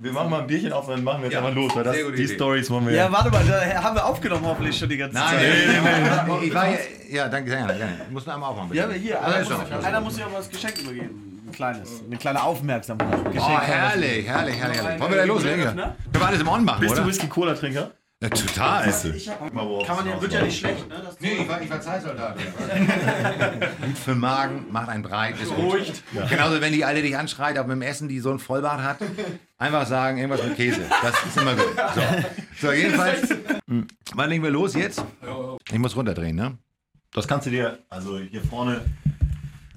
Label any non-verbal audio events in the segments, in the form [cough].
Wir machen mal ein Bierchen auf, dann machen wir jetzt Ja, einfach los, weil das, die. Stories wollen wir. Ja, warte mal, da haben wir aufgenommen hoffentlich schon die ganze Nein, Zeit. nee, nee, nee. Ich war ja, ja, danke, gerne, gerne. Ich muss noch einmal aufmachen. bitte. Ja, aber hier, einer, muss, doch. einer muss ja mal das Geschenk übergeben. Ein kleines. Eine kleine Aufmerksamkeit. Oh, herrlich, herrlich, herrlich, herrlich. Wollen wir da loslegen? Können wir alles im On machen, Bist du oder? Whisky-Cola-Trinker? Ja, total. Ich hab, kann man ja, wird ja nicht schlecht, ne? Das Nee, ich war, ich war Zeitsoldat. [laughs] Gut für den Magen, macht einen breit, ist gut. Beruhigt. Genauso, wenn die Alte dich anschreit, auch mit dem Essen, die so ein Vollbart hat, einfach sagen, irgendwas mit Käse. Das ist immer gut. So, so jedenfalls, [laughs] wann legen wir los jetzt? Ich muss runterdrehen, ne? Das kannst du dir, also hier vorne.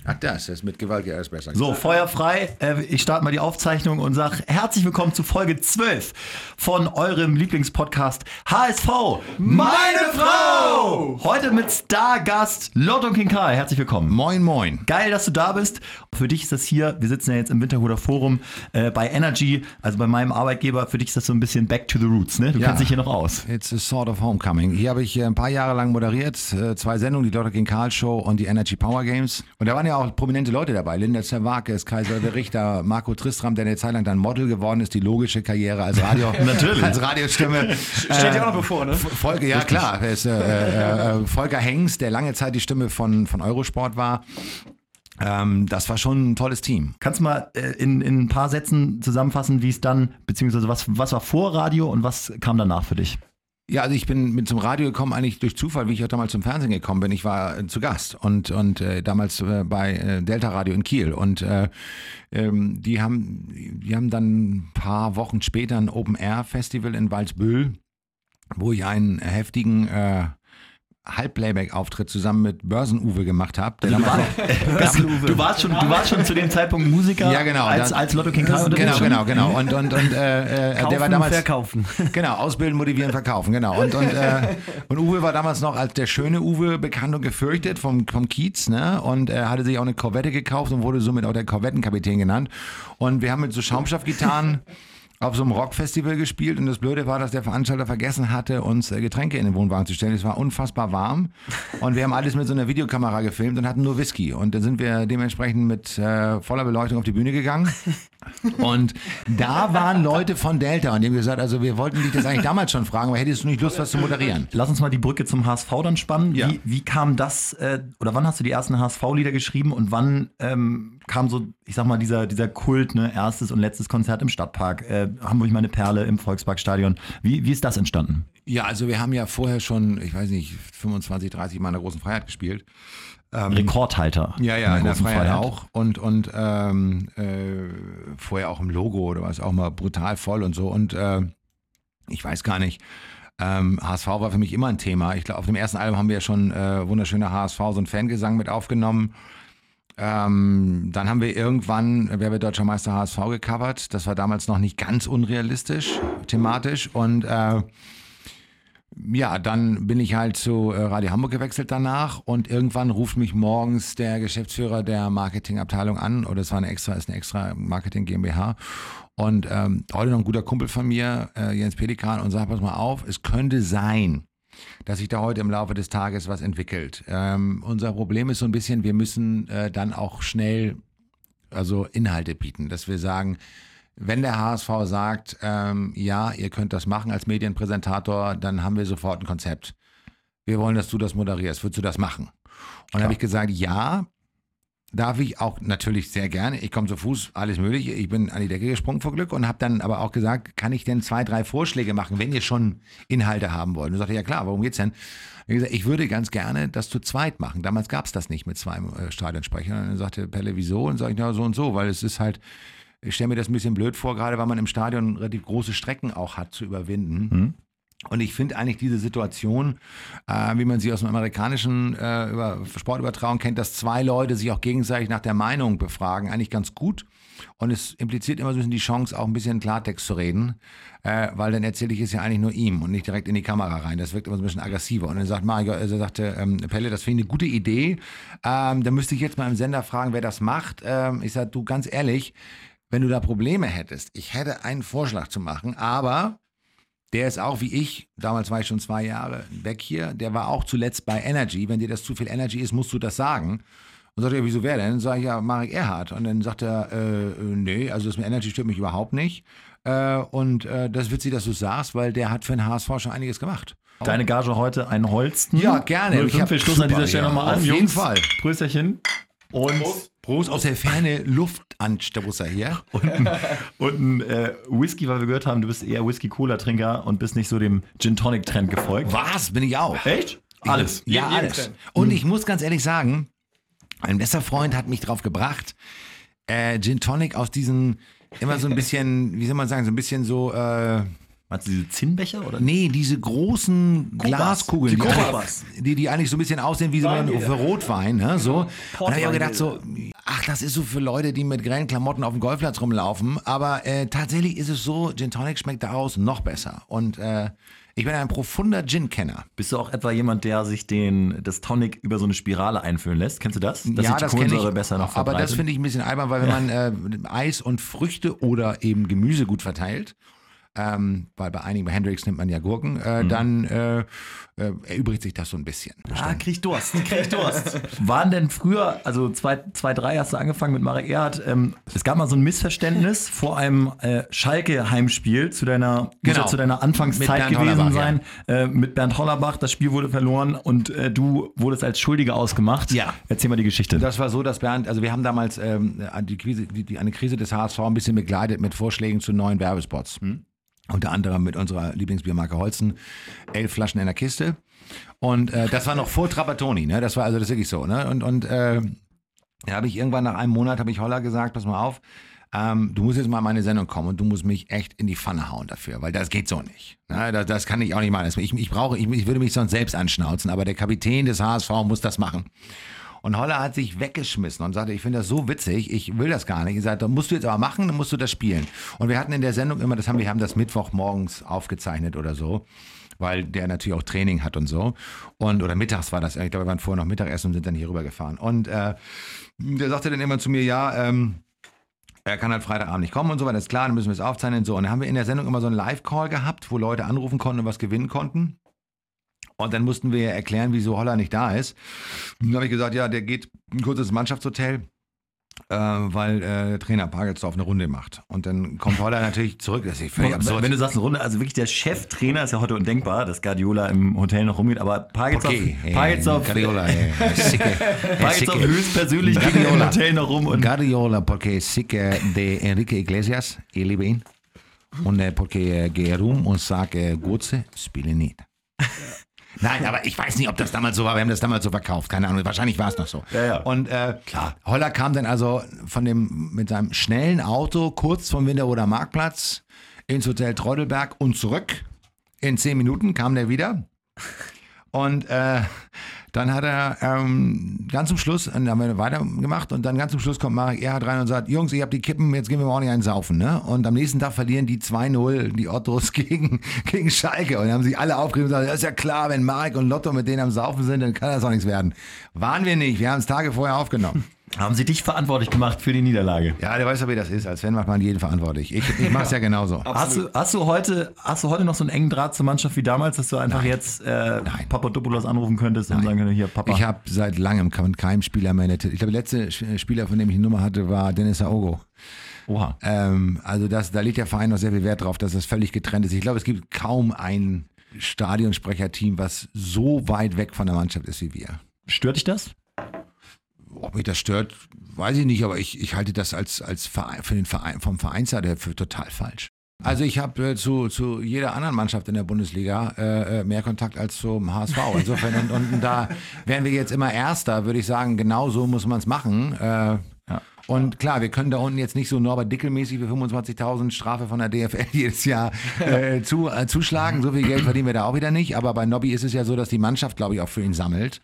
Ach, das ist mit Gewalt geht alles besser. So, feuerfrei. Äh, Ich starte mal die Aufzeichnung und sage herzlich willkommen zu Folge 12 von eurem Lieblingspodcast HSV. Meine Frau! Heute mit Stargast Lotto King Kai. Herzlich willkommen. Moin, moin. Geil, dass du da bist. Für dich ist das hier, wir sitzen ja jetzt im Winterhuder Forum äh, bei Energy, also bei meinem Arbeitgeber. Für dich ist das so ein bisschen back to the roots, ne? Du Ja. kennst dich hier noch aus. It's a sort of homecoming. Hier habe ich äh, ein paar Jahre lang moderiert, äh, zwei Sendungen, die Lotte King Karl Show und die Energy Power Games. Und da waren ja auch prominente Leute dabei. Linda Zerwakis, Kaiser der Richter, Marco Tristram, der eine Zeit lang dann Model geworden ist, die logische Karriere als Radio, [laughs] Natürlich. als Radiostimme. steht ja auch noch bevor, ne? Volker, ja klar, ist, äh, äh, äh, Volker Hengst, der lange Zeit die Stimme von, von Eurosport war. Ähm, das war schon ein tolles Team. Kannst du mal äh, in, in ein paar Sätzen zusammenfassen, wie es dann, beziehungsweise was, was war vor Radio und was kam danach für dich? Ja, also ich bin mit zum Radio gekommen, eigentlich durch Zufall, wie ich auch damals zum Fernsehen gekommen bin. Ich war äh, zu Gast und, und äh, damals äh, bei äh, Delta Radio in Kiel. Und äh, ähm, die, haben, die haben dann ein paar Wochen später ein Open-Air-Festival in Walsbüll, wo ich einen heftigen äh, Halbplayback-Auftritt zusammen mit Börsen-Uwe gemacht habe. der Du, damals war, [laughs] du, warst schon, du warst schon zu dem Zeitpunkt Musiker Ja, genau. als, Das- als Lotto King unterwegs Genau, genau, genau. Und, und, und äh, äh, Kaufen, der war damals. verkaufen. [laughs] Genau, ausbilden, motivieren, verkaufen, genau. Und, und, äh, und Uwe war damals noch als der schöne Uwe bekannt und gefürchtet vom, vom Kiez, ne? Und er hatte sich auch eine Korvette gekauft und wurde somit auch der Korvettenkapitän genannt. Und wir haben mit so Schaumstoffgitarren auf so einem Rockfestival gespielt und das Blöde war, dass der Veranstalter vergessen hatte, uns äh, Getränke in den Wohnwagen zu stellen. Es war unfassbar warm [laughs] und wir haben alles mit so einer Videokamera gefilmt und hatten nur Whisky. Und dann sind wir dementsprechend mit äh, voller Beleuchtung auf die Bühne gegangen. [laughs] Und da waren Leute von Delta und die haben gesagt, also wir wollten dich das eigentlich damals schon fragen, aber hättest du nicht Lust, was zu moderieren? Lass uns mal die Brücke zum HSV dann spannen. Ja. Wie, wie kam das, äh, oder wann hast du die ersten HSV-Lieder geschrieben und wann ähm, kam so, ich sag mal, dieser, dieser Kult, ne, erstes und letztes Konzert im Stadtpark, äh, Hamburg meine Perle im Volksparkstadion. Wie, wie ist das entstanden? Ja, also wir haben ja vorher schon, ich weiß nicht, 25, 30 Mal in der großen Freiheit gespielt. Rekordhalter. Ja, ja, in der großen Freiheit, auch. Und, und ähm, äh, vorher auch im Logo oder was auch mal brutal voll und so. Und äh, ich weiß gar nicht. Ähm, HSV war für mich immer ein Thema. Ich glaube, auf dem ersten Album haben wir ja schon äh, wunderschöner HSV, so ein Fangesang mit aufgenommen. Ähm, dann haben wir irgendwann Wer wird Deutscher Meister HSV gecovert. Das war damals noch nicht ganz unrealistisch, thematisch. Und äh, ja, dann bin ich halt zu äh, Radio Hamburg gewechselt danach und irgendwann ruft mich morgens der Geschäftsführer der Marketingabteilung an, oder es war eine extra, ist eine extra Marketing GmbH und ähm, heute noch ein guter Kumpel von mir, äh, Jens Pelikan, und sagt, pass mal auf, es könnte sein, dass sich da heute im Laufe des Tages was entwickelt. Ähm, unser Problem ist so ein bisschen, wir müssen äh, dann auch schnell also Inhalte bieten, dass wir sagen, wenn der HSV sagt, ähm, ja, ihr könnt das machen als Medienpräsentator, dann haben wir sofort ein Konzept. Wir wollen, dass du das moderierst. Würdest du das machen? Und dann habe ich gesagt, ja, darf ich auch natürlich sehr gerne. Ich komme zu Fuß, alles mögliche. Ich bin an die Decke gesprungen vor Glück und habe dann aber auch gesagt, kann ich denn zwei, drei Vorschläge machen, wenn ihr schon Inhalte haben wollt? Und sagte, ja klar, worum geht's denn? Ich, gesagt, ich würde ganz gerne das zu zweit machen. Damals gab es das nicht mit zwei äh, Stadionsprechern. Und dann sagte Pelle, wieso? Und sage ich, ja, so und so, weil es ist halt, ich stelle mir das ein bisschen blöd vor, gerade weil man im Stadion relativ große Strecken auch hat zu überwinden. Und ich finde eigentlich diese Situation, äh, wie man sie aus dem amerikanischen äh, über Sportübertragung kennt, dass zwei Leute sich auch gegenseitig nach der Meinung befragen, eigentlich ganz gut. Und es impliziert immer so ein bisschen die Chance, auch ein bisschen Klartext zu reden, äh, weil dann erzähle ich es ja eigentlich nur ihm und nicht direkt in die Kamera rein. Das wirkt immer so ein bisschen aggressiver. Und dann sagt Mario, also sagte ähm, Pelle, das finde ich eine gute Idee. Ähm, da müsste ich jetzt mal im Sender fragen, wer das macht. Ähm, ich sage, du ganz ehrlich, wenn du da Probleme hättest, ich hätte einen Vorschlag zu machen, aber der ist auch wie ich, damals war ich schon zwei Jahre weg hier, der war auch zuletzt bei Energy. Wenn dir das zu viel Energy ist, musst du das sagen. Und sagt er, wieso wer denn? Sag ich, ja, Marek Erhard. Und dann sagt er, äh, äh, nee, also das mit Energy stört mich überhaupt nicht. Äh, und äh, das ist witzig, dass du sagst, weil der hat für den HSV schon einiges gemacht. Deine Gage heute ein Holsten. Ja, gerne. Ich 05, hab- wir stoßen an dieser Stelle ja, nochmal an. auf jeden Jungs, Fall. Prösterchen. Und, Prost aus der Ferne Luftanstoßer hier. [laughs] und, ein- und ein äh, Whisky, weil wir gehört haben, du bist eher Whisky-Cola-Trinker und bist nicht so dem Gin-Tonic-Trend gefolgt. Was? Bin ich auch. Echt? Alles. Ja, jeden alles. Und ich muss ganz ehrlich sagen, ein bester Freund hat mich drauf gebracht, äh, Gin Tonic aus diesen, immer so ein bisschen, wie soll man sagen, so ein bisschen so, äh, Meinst du diese Zinnbecher? Oder? nee, diese großen Glaskugeln, Die die, die, die eigentlich so ein bisschen aussehen wie so ein Rotwein, ne? so. Und da habe ich auch gedacht so, ach, das ist so für Leute, die mit grellen Klamotten auf dem Golfplatz rumlaufen, aber äh, tatsächlich ist es so, Gin Tonic schmeckt daraus noch besser und äh, ich bin ein profunder Gin-Kenner. Bist du auch etwa jemand, der sich den, das Tonic über so eine Spirale einfüllen lässt? Kennst du das? Dass sich die kenn Kohlensäure besser noch Aber das verbreitet? finde ich ein bisschen albern, weil wenn man äh, Eis und Früchte oder eben Gemüse gut verteilt, ähm, weil bei einigen, bei Hendrix nimmt man ja Gurken, Mhm. äh, dann äh, äh, erübrigt sich das so ein bisschen. Ah, krieg ich Durst, krieg Durst. [laughs] Waren denn früher, also 2003 hast du angefangen mit Marek Erhardt, ähm, es gab mal so ein Missverständnis [laughs] vor einem äh, Schalke-Heimspiel zu deiner, Genau. ja zu deiner Anfangszeit gewesen sein, äh, mit Bernd Hollerbach. Das Spiel wurde verloren und du wurdest als Schuldiger ausgemacht. Ja. Erzähl mal die Geschichte. Das war so, dass Bernd, also wir haben damals ähm, die Krise, die, die, eine Krise des HSV ein bisschen begleitet mit Vorschlägen zu neuen Werbespots. Unter anderem mit unserer Lieblingsbiermarke Holzen. Elf Flaschen in der Kiste. Und äh, das war noch vor Trapattoni, ne? Das war also das wirklich so, ne? Und, und äh, da habe ich irgendwann nach einem Monat, habe ich Holler gesagt, pass mal auf, ähm, du musst jetzt mal in meine Sendung kommen und du musst mich echt in die Pfanne hauen dafür, weil das geht so nicht. Ne? Das, das kann ich auch nicht machen. Ich, ich brauche, ich, ich würde mich sonst selbst anschnauzen, aber der Kapitän des HSV muss das machen. Und Holler hat sich weggeschmissen und sagte, ich finde das so witzig, ich will das gar nicht. Ich sagte, musst du jetzt aber machen, dann musst du das spielen. Und wir hatten in der Sendung immer, das haben wir haben das Mittwochmorgens aufgezeichnet oder so, weil der natürlich auch Training hat und so. Und oder mittags war das, ich glaube, wir waren vorher noch Mittagessen und sind dann hier rübergefahren. Und äh, der sagte dann immer zu mir, ja, ähm, er kann halt Freitagabend nicht kommen und so weiter, ist klar, dann müssen wir es aufzeichnen und so. Und dann haben wir in der Sendung immer so einen Live-Call gehabt, wo Leute anrufen konnten und was gewinnen konnten. Und dann mussten wir erklären, wieso Holler nicht da ist. Und dann habe ich gesagt, ja, der geht ein kurzes Mannschaftshotel, äh, weil äh, Trainer Pagelsdorf eine Runde macht. Und dann kommt Holler natürlich zurück. Das ist völlig absurd. Wenn du sagst eine Runde, also wirklich der Cheftrainer ist ja heute undenkbar, dass Guardiola im Hotel noch rumgeht, aber Pagelsdorf, okay, Pagelsdorf, Guardiola, äh, sicke, Pagelsdorf sicke. höchstpersönlich geht im. Hotel noch rum und Guardiola, porque sicke de Enrique Iglesias, ich liebe ihn. Und äh, porque gehe rum und sage, Gutze, spiele nicht. Nein, aber ich weiß nicht, ob das damals so war. Wir haben das damals so verkauft. Keine Ahnung. Wahrscheinlich war es noch so. Ja, ja. Und äh, klar, Holler kam dann also von dem mit seinem schnellen Auto kurz vom Winterroder Marktplatz ins Hotel Treudelberg und zurück. In zehn Minuten kam der wieder. Und äh, dann hat er ähm, ganz zum Schluss, dann haben wir weitergemacht und dann ganz zum Schluss kommt Marek Erhard rein und sagt, Jungs, ich habe die Kippen, jetzt gehen wir mal ordentlich einen saufen. Ne? Und am nächsten Tag verlieren die 2-0, die Ottos [laughs] gegen, gegen Schalke. Und dann haben sich alle aufgeregt und gesagt, das ist ja klar, wenn Marek und Lotto mit denen am Saufen sind, dann kann das auch nichts werden. Waren wir nicht, wir haben es Tage vorher aufgenommen. Haben sie dich verantwortlich gemacht für die Niederlage. Ja, der weiß ja, wie das ist. Als Fan macht man jeden verantwortlich. Ich, ich mache es ja genauso. [laughs] Hast du, hast, du heute, hast du heute noch so einen engen Draht zur Mannschaft wie damals, dass du einfach jetzt äh, Nein. Papadopoulos anrufen könntest und sagen könntest, hier Papa. Ich habe seit langem von keinem Spieler mehr eine Ich glaube, der letzte Sch- Spieler, von dem ich eine Nummer hatte, war Dennis Aogo. Oha. Ähm, also das, da legt der Verein noch sehr viel Wert drauf, dass das völlig getrennt ist. Ich glaube, es gibt kaum ein Stadionsprecherteam, was so weit weg von der Mannschaft ist wie wir. Stört dich das? Ob mich das stört, weiß ich nicht, aber ich, ich halte das als, als Verein, für den Verein, vom Vereinsseite für total falsch. Also ich habe äh, zu, zu jeder anderen Mannschaft in der Bundesliga äh, äh, mehr Kontakt als zum HSV. Insofern und, und da wären wir jetzt immer Erster, würde ich sagen, genau so muss man es machen. Äh, Und klar, wir können da unten jetzt nicht so Norbert Dickel-mäßig für 25.000 Strafe von der DFL [laughs] jedes Jahr äh, zu, äh, zuschlagen. So viel Geld verdienen wir da auch wieder nicht. Aber bei Nobby ist es ja so, dass die Mannschaft, glaube ich, auch für ihn sammelt.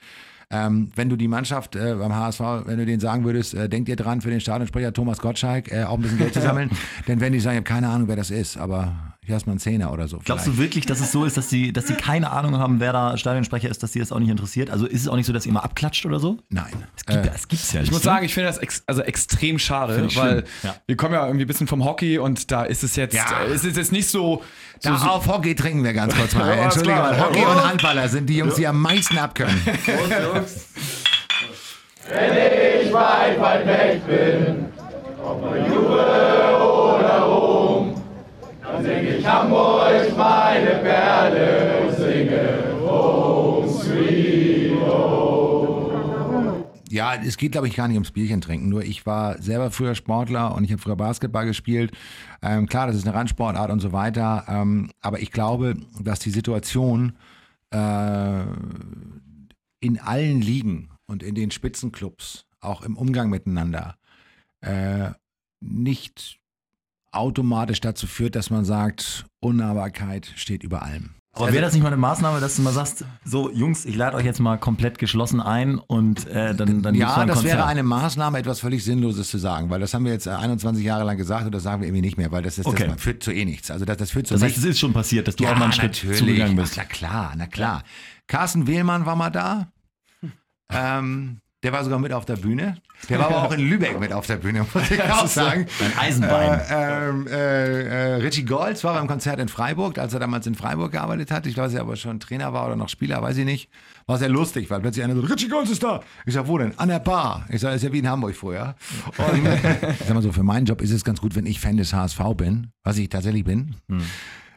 Ähm, wenn du die Mannschaft äh, beim HSV, wenn du denen sagen würdest, äh, denkt ihr dran für den Stadionsprecher Thomas Gottschalk, äh, auch ein bisschen Geld zu sammeln, [laughs] dann werden die sagen, ich habe keine Ahnung, wer das ist, aber hier hast mal einen Zehner oder so. Glaubst vielleicht. du wirklich, dass es so ist, dass sie, dass sie keine Ahnung haben, wer da Stadionsprecher ist, dass sie das auch nicht interessiert? Also ist es auch nicht so, dass ihr immer abklatscht oder so? Nein. Es gibt, Äh, es gibt's ja nicht. Ich muss ne? sagen, ich finde das ex also extrem schade, ich weil ja. wir kommen ja irgendwie ein bisschen vom Hockey und da ist es jetzt, Ja. äh, es ist jetzt nicht so, so, so auf Hockey trinken wir ganz kurz mal. [laughs] Entschuldigung. Hockey und Handballer sind die Jungs, die am meisten abkönnen. [laughs] Ja, es geht, glaube ich, gar nicht ums Bierchen trinken. Nur ich war selber früher Sportler und ich habe früher Basketball gespielt. Ähm, klar, das ist eine Randsportart und so weiter. Ähm, aber ich glaube, dass die Situation äh, in allen Ligen und in den Spitzenclubs, auch im Umgang miteinander, äh, nicht automatisch dazu führt, dass man sagt, Unnahbarkeit steht über allem. Aber wäre das nicht mal eine Maßnahme, dass du mal sagst, so Jungs, ich lade euch jetzt mal komplett geschlossen ein und äh, dann, dann Ja, das Konzert. wäre eine Maßnahme, etwas völlig Sinnloses zu sagen, weil das haben wir jetzt äh, 21 Jahre lang gesagt und das sagen wir irgendwie nicht mehr, weil das, ist, Okay. das führt zu eh nichts. Also das, das führt zu Das heißt, es ist schon passiert, dass du ja, auch mal einen Schritt natürlich. zugegangen bist. Ach, na klar, na klar. Carsten Wehlmann war mal da. [laughs] Ähm, der war sogar mit auf der Bühne. Der war aber auch in Lübeck mit auf der Bühne, muss ich [laughs] auch sagen. Ein Eisenbein. Äh, ähm, äh, äh, Richie Golds war beim Konzert in Freiburg, als er damals in Freiburg gearbeitet hat. Ich glaube, er aber schon Trainer war oder noch Spieler, weiß ich nicht. War sehr lustig, weil plötzlich einer so, Richie Golds ist da. Ich sag, wo denn? An der Bar. Ich sag, das ist ja wie in Hamburg vorher. Und ich sag mal so, für meinen Job ist es ganz gut, wenn ich Fan des HSV bin, was ich tatsächlich bin.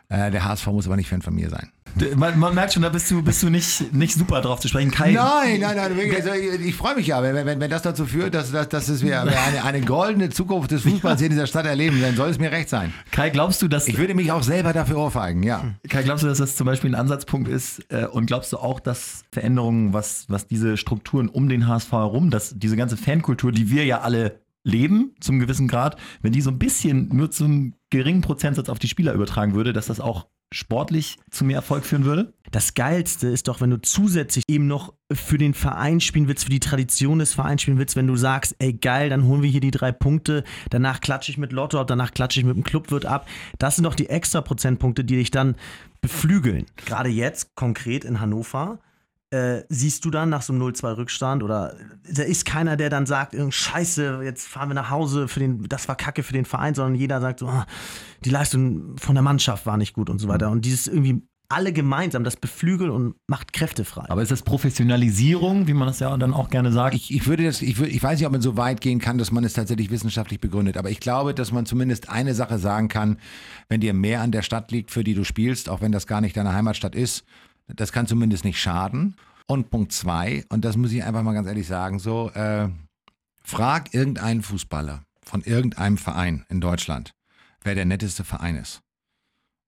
Äh, der HSV muss aber nicht Fan von mir sein. Man, man merkt schon, da bist du, bist du nicht, nicht super drauf zu sprechen. Kai, Nein, nein, nein, also ich, ich freue mich ja, wenn, wenn, wenn das dazu führt, dass, dass, dass es wir eine, eine goldene Zukunft des [laughs] Fußballs hier in dieser Stadt erleben, dann soll es mir recht sein. Kai, glaubst du, dass Ich würde mich auch selber dafür ohrfeigen, ja. Kai, glaubst du, dass das zum Beispiel ein Ansatzpunkt ist? Äh, und glaubst du auch, dass Veränderungen, was, was diese Strukturen um den HSV herum, dass diese ganze Fankultur, die wir ja alle leben, zum gewissen Grad, wenn die so ein bisschen nur zum geringen Prozentsatz auf die Spieler übertragen würde, dass das auch sportlich zu mehr Erfolg führen würde? Das Geilste ist doch, wenn du zusätzlich eben noch für den Verein spielen willst, für die Tradition des Vereins spielen willst, wenn du sagst, ey geil, dann holen wir hier die drei Punkte, danach klatsche ich mit Lotto ab, danach klatsche ich mit dem Clubwirt ab. Das sind doch die extra Prozentpunkte, die dich dann beflügeln. Gerade jetzt, konkret in Hannover, äh, siehst du dann nach so einem 0-2 Rückstand oder da ist keiner, der dann sagt, "Irgend Scheiße, jetzt fahren wir nach Hause, für den, das war Kacke für den Verein, sondern jeder sagt so, ah, die Leistung von der Mannschaft war nicht gut und so weiter. Und dieses irgendwie alle gemeinsam, das beflügeln und macht Kräfte frei. Aber ist das Professionalisierung, wie man das ja dann auch gerne sagt? Ich, ich würde das, ich, würde, ich weiß nicht, ob man so weit gehen kann, dass man es tatsächlich wissenschaftlich begründet, aber ich glaube, dass man zumindest eine Sache sagen kann, wenn dir mehr an der Stadt liegt, für die du spielst, auch wenn das gar nicht deine Heimatstadt ist, das kann zumindest nicht schaden. Und Punkt zwei, und das muss ich einfach mal ganz ehrlich sagen, so, äh, frag irgendeinen Fußballer von irgendeinem Verein in Deutschland, wer der netteste Verein ist.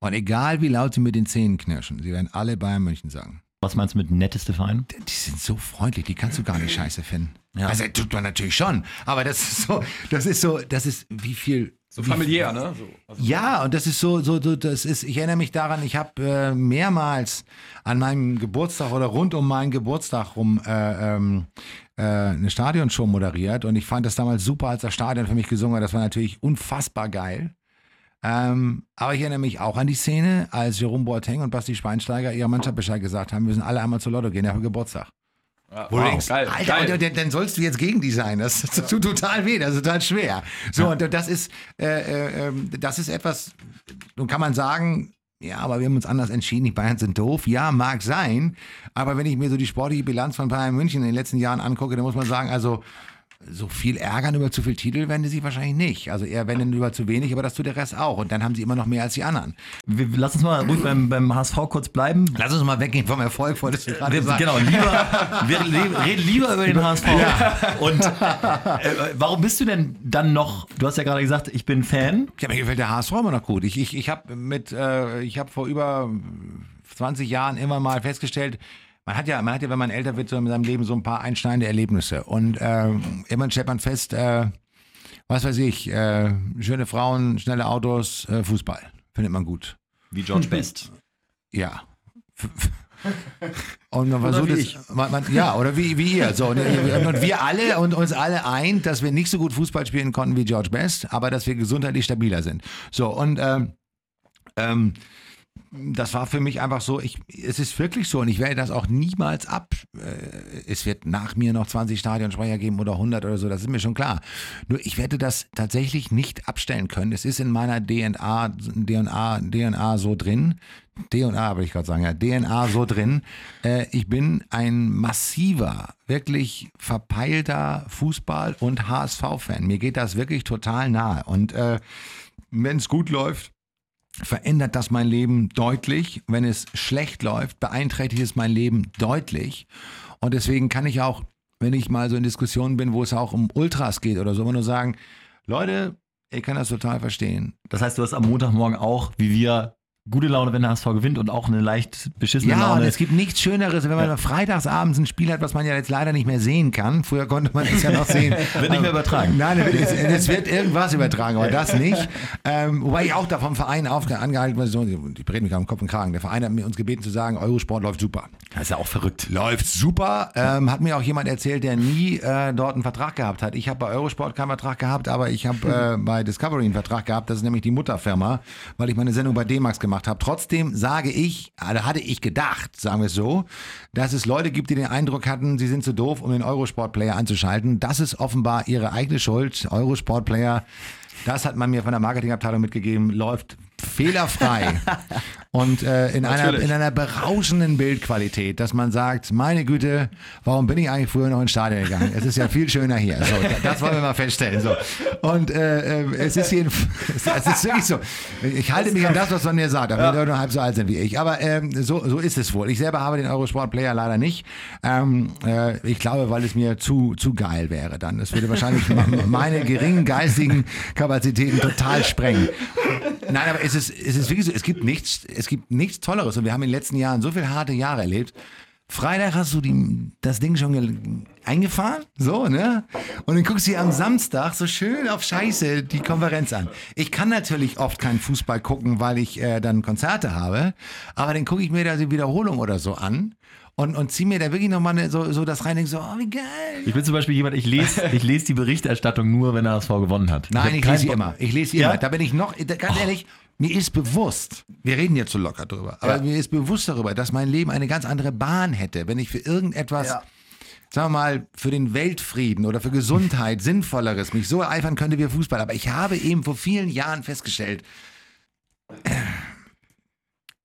Und egal wie laut sie mit den Zähnen knirschen, sie werden alle Bayern München sagen. Was meinst du mit netteste Verein? Die sind so freundlich, die kannst du gar nicht [clears throat] scheiße finden. Ja. Also tut man natürlich schon, aber das ist so, das ist so, das ist wie viel. So familiär, ne? So, also Ja, und das ist so, so, so das ist, ich erinnere mich daran, ich habe äh, mehrmals an meinem Geburtstag oder rund um meinen Geburtstag rum äh, ähm, äh, eine Stadionshow moderiert und ich fand das damals super, als das Stadion für mich gesungen hat. Das war natürlich unfassbar geil. Ähm, aber ich erinnere mich auch an die Szene, als Jerome Boateng und Basti Schweinsteiger ihrer Mannschaft Bescheid gesagt haben, wir müssen alle einmal zur Lotto gehen, der hat Geburtstag. Ja, Wo du wow, denkst, geil, Alter, geil. dann, dann sollst du jetzt gegen die sein. Das, das tut total weh, das ist total schwer. So, und das ist, äh, äh, ähm, das ist etwas, nun kann man sagen, ja, aber wir haben uns anders entschieden, die Bayern sind doof. Ja, mag sein, aber wenn ich mir so die sportliche Bilanz von Bayern München in den letzten Jahren angucke, dann muss man sagen, also so viel ärgern über zu viel Titel werden die sich wahrscheinlich nicht. Also eher wenn über zu wenig, aber das tut der Rest auch. Und dann haben sie immer noch mehr als die anderen. Wir, lass uns mal ruhig beim, beim HSV kurz bleiben. Lass uns mal weggehen vom Erfolg, wolltest du gerade sagen. genau, lieber, wir reden lieber über den HSV. Und äh, warum bist du denn dann noch, du hast ja gerade gesagt, ich bin Fan. Ja, mir gefällt der HSV immer noch gut. Ich, ich, ich habe mit, äh, ich habe vor über 20 Jahren immer mal festgestellt, man hat ja, man hat ja, wenn man älter wird, so in seinem Leben so ein paar einschneidende Erlebnisse. Und äh, irgendwann stellt man fest, äh, was weiß ich, äh, schöne Frauen, schnelle Autos, äh, Fußball. Findet man gut. Wie George [laughs] Best. Ja. [laughs] Und man versucht wie es, ich. man, man, ja, oder wie, wie ihr. So, und, und wir alle und uns alle ein, dass wir nicht so gut Fußball spielen konnten wie George Best, aber dass wir gesundheitlich stabiler sind. So, und ähm, ähm, das war für mich einfach so, ich, es ist wirklich so und ich werde das auch niemals ab. Äh, es wird nach mir noch 20 Stadionsprecher geben oder 100 oder so, das ist mir schon klar. Nur ich werde das tatsächlich nicht abstellen können. Es ist in meiner DNA, DNA, DNA so drin. DNA, würde ich gerade sagen, ja, DNA so drin. Äh, ich bin ein massiver, wirklich verpeilter Fußball- und HSV-Fan. Mir geht das wirklich total nahe. Und äh, wenn es gut läuft, verändert das mein Leben deutlich. Wenn es schlecht läuft, beeinträchtigt es mein Leben deutlich. Und deswegen kann ich auch, wenn ich mal so in Diskussionen bin, wo es auch um Ultras geht oder so, immer nur sagen, Leute, ich kann das total verstehen. Das heißt, du hast am Montagmorgen auch, wie wir, gute Laune, wenn der HSV gewinnt und auch eine leicht beschissene Ja, und Laune. es gibt nichts Schöneres, wenn man freitagsabends ein Spiel hat, was man ja jetzt leider nicht mehr sehen kann. Früher konnte man es ja noch sehen. [laughs] Wird nicht mehr übertragen. Nein, es, es wird irgendwas übertragen, aber das nicht. Ähm, wobei ich auch da vom Verein auf, angehalten war, so, die reden mich am Kopf und Kragen. Der Verein hat mir uns gebeten zu sagen, Eurosport läuft super. Das ist ja auch verrückt. Läuft super. Ähm, hat mir auch jemand erzählt, der nie äh, dort einen Vertrag gehabt hat. Ich habe bei Eurosport keinen Vertrag gehabt, aber ich habe äh, bei Discovery einen Vertrag gehabt. Das ist nämlich die Mutterfirma, weil ich meine Sendung bei D-Max gemacht habe. Trotzdem sage ich, also hatte ich gedacht, sagen wir es so, dass es Leute gibt, die den Eindruck hatten, sie sind zu doof, um den Eurosport-Player anzuschalten. Das ist offenbar ihre eigene Schuld. Eurosport-Player, das hat man mir von der Marketingabteilung mitgegeben, läuft fehlerfrei [laughs] und äh, in, einer, in einer berauschenden Bildqualität, dass man sagt, meine Güte, warum bin ich eigentlich früher noch ins Stadion gegangen? Es ist ja viel schöner hier. So, das wollen wir mal feststellen. So. Und äh, äh, es ist jeden, [laughs] es ist wirklich so. Ich halte mich an das, was man mir sagt, auch wenn Leute nur halb so alt sind wie ich. Aber ähm, so, so ist es wohl. Ich selber habe den Eurosport-Player leider nicht. Ähm, äh, ich glaube, weil es mir zu, zu geil wäre dann. Es würde wahrscheinlich meine geringen geistigen Kapazitäten total sprengen. Nein, aber es ist, es ist wirklich so, es gibt nichts, es gibt nichts Tolleres und wir haben in den letzten Jahren so viele harte Jahre erlebt. Freitag hast du die, das Ding schon eingefahren, so, ne? Und dann guckst du dir am Samstag so schön auf Scheiße die Konferenz an. Ich kann natürlich oft keinen Fußball gucken, weil ich äh, dann Konzerte habe, aber dann gucke ich mir da die Wiederholung oder so an und, und zieh mir da wirklich nochmal ne, so, so das rein, denk so, oh, wie geil. Ich bin zum Beispiel jemand, ich lese, [laughs] ich lese die Berichterstattung nur, wenn der HSV gewonnen hat. Nein, ich keinen lese sie immer. Ich lese sie Ja? immer. Da bin ich noch, ganz ehrlich, mir ist bewusst, wir reden jetzt so locker drüber, aber Ja. mir ist bewusst darüber, dass mein Leben eine ganz andere Bahn hätte, wenn ich für irgendetwas, Ja. sagen wir mal, für den Weltfrieden oder für Gesundheit [laughs] Sinnvolleres mich so eifern könnte wie Fußball. Aber ich habe eben vor vielen Jahren festgestellt, [clears throat]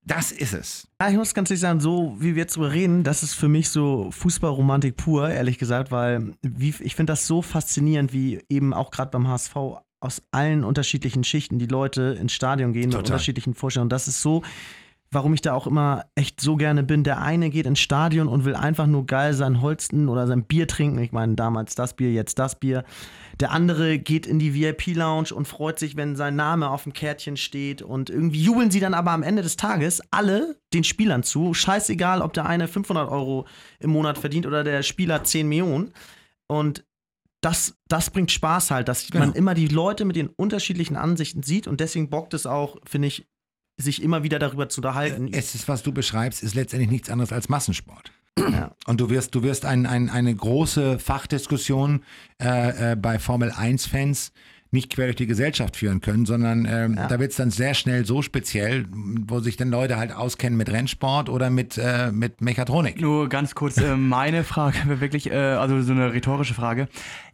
das ist es. Ja, ich muss ganz ehrlich sagen, so wie wir jetzt drüber reden, das ist für mich so Fußballromantik pur, ehrlich gesagt, weil wie, ich finde das so faszinierend, wie eben auch gerade beim HSV aus allen unterschiedlichen Schichten die Leute ins Stadion gehen mit Total. unterschiedlichen Vorstellungen. Das ist so, warum ich da auch immer echt so gerne bin. Der eine geht ins Stadion und will einfach nur geil sein Holsten oder sein Bier trinken. Ich meine, damals das Bier, jetzt das Bier. Der andere geht in die VIP-Lounge und freut sich, wenn sein Name auf dem Kärtchen steht. Und irgendwie jubeln sie dann aber am Ende des Tages alle den Spielern zu. Scheißegal, ob der eine 500 Euro im Monat verdient oder der Spieler 10 Millionen. Und das, das bringt Spaß halt, dass man Genau. immer die Leute mit den unterschiedlichen Ansichten sieht. Und deswegen bockt es auch, finde ich, sich immer wieder darüber zu unterhalten. Es ist, was du beschreibst, ist letztendlich nichts anderes als Massensport. Ja. Und du wirst, du wirst ein, ein, eine große Fachdiskussion äh, äh, bei Formel 1-Fans nicht quer durch die Gesellschaft führen können, sondern ähm, Ja. da wird es dann sehr schnell so speziell, wo sich dann Leute halt auskennen mit Rennsport oder mit, äh, mit Mechatronik. Nur ganz kurz, äh, meine Frage wäre wirklich, äh, also so eine rhetorische Frage,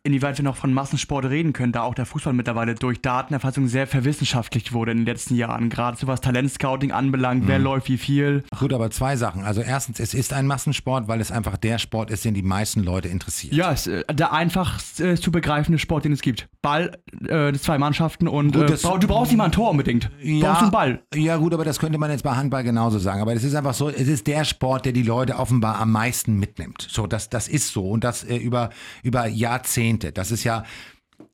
inwieweit wir noch von Massensport reden können, da auch der Fußball mittlerweile durch Datenerfassung sehr verwissenschaftlicht wurde in den letzten Jahren, gerade so was Talentscouting anbelangt, wer läuft wie viel. Gut, aber zwei Sachen. Also erstens, es ist ein Massensport, weil es einfach der Sport ist, den die meisten Leute interessiert. Ja, ist äh, der einfachst äh, zu begreifende Sport, den es gibt. Ball, äh, zwei Mannschaften und Gut, äh, das- du brauchst nicht mal ein Tor unbedingt. Du brauchst einen Ball. Ja, gut, aber das könnte man jetzt bei Handball genauso sagen. Aber es ist einfach so, es ist der Sport, der die Leute offenbar am meisten mitnimmt. So, das, das ist so. Und das äh, über, über Jahrzehnte. Das ist ja.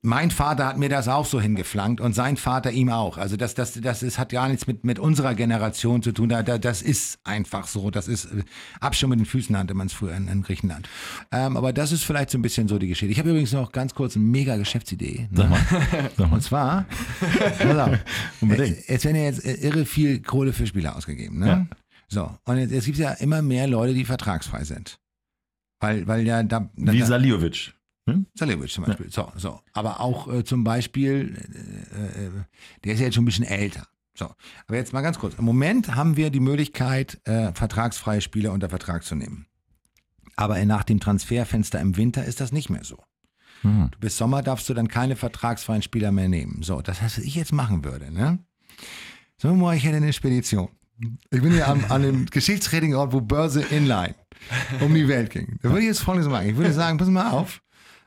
Mein Vater hat mir das auch so hingeflankt und sein Vater ihm auch. Also das, das, das ist, hat gar nichts mit, mit unserer Generation zu tun. Da, da, das ist einfach so. Das ist äh, Abschirm mit den Füßen nannte man es früher in, in Griechenland. Ähm, aber das ist vielleicht so ein bisschen so die Geschichte. Ich habe übrigens noch ganz kurz eine mega Geschäftsidee. Sag mal. Sag mal. Und zwar, auf, [laughs] Unbedingt. äh, es werden ja jetzt äh, irre viel Kohle für Spieler ausgegeben. Ne? Ja. So, und jetzt, jetzt gibt es ja immer mehr Leute, die vertragsfrei sind. Weil, weil ja da. da Wie Saliovic. Hm? Zum Beispiel. So, so. Aber auch äh, zum Beispiel, äh, äh, der ist ja jetzt schon ein bisschen älter. So, aber jetzt mal ganz kurz. Im Moment haben wir die Möglichkeit, äh, vertragsfreie Spieler unter Vertrag zu nehmen. Aber nach dem Transferfenster im Winter ist das nicht mehr so. Hm. Du bis Sommer darfst du dann keine vertragsfreien Spieler mehr nehmen. So, das heißt, was ich jetzt machen würde, ne? Wir mal, ich hätte eine Spedition. Ich bin hier am, an dem [laughs] geschichtsträchtigen Ort, wo Börse Inline um die Welt ging. Da würde ich jetzt folgendes machen. Ich würde sagen, pass mal auf.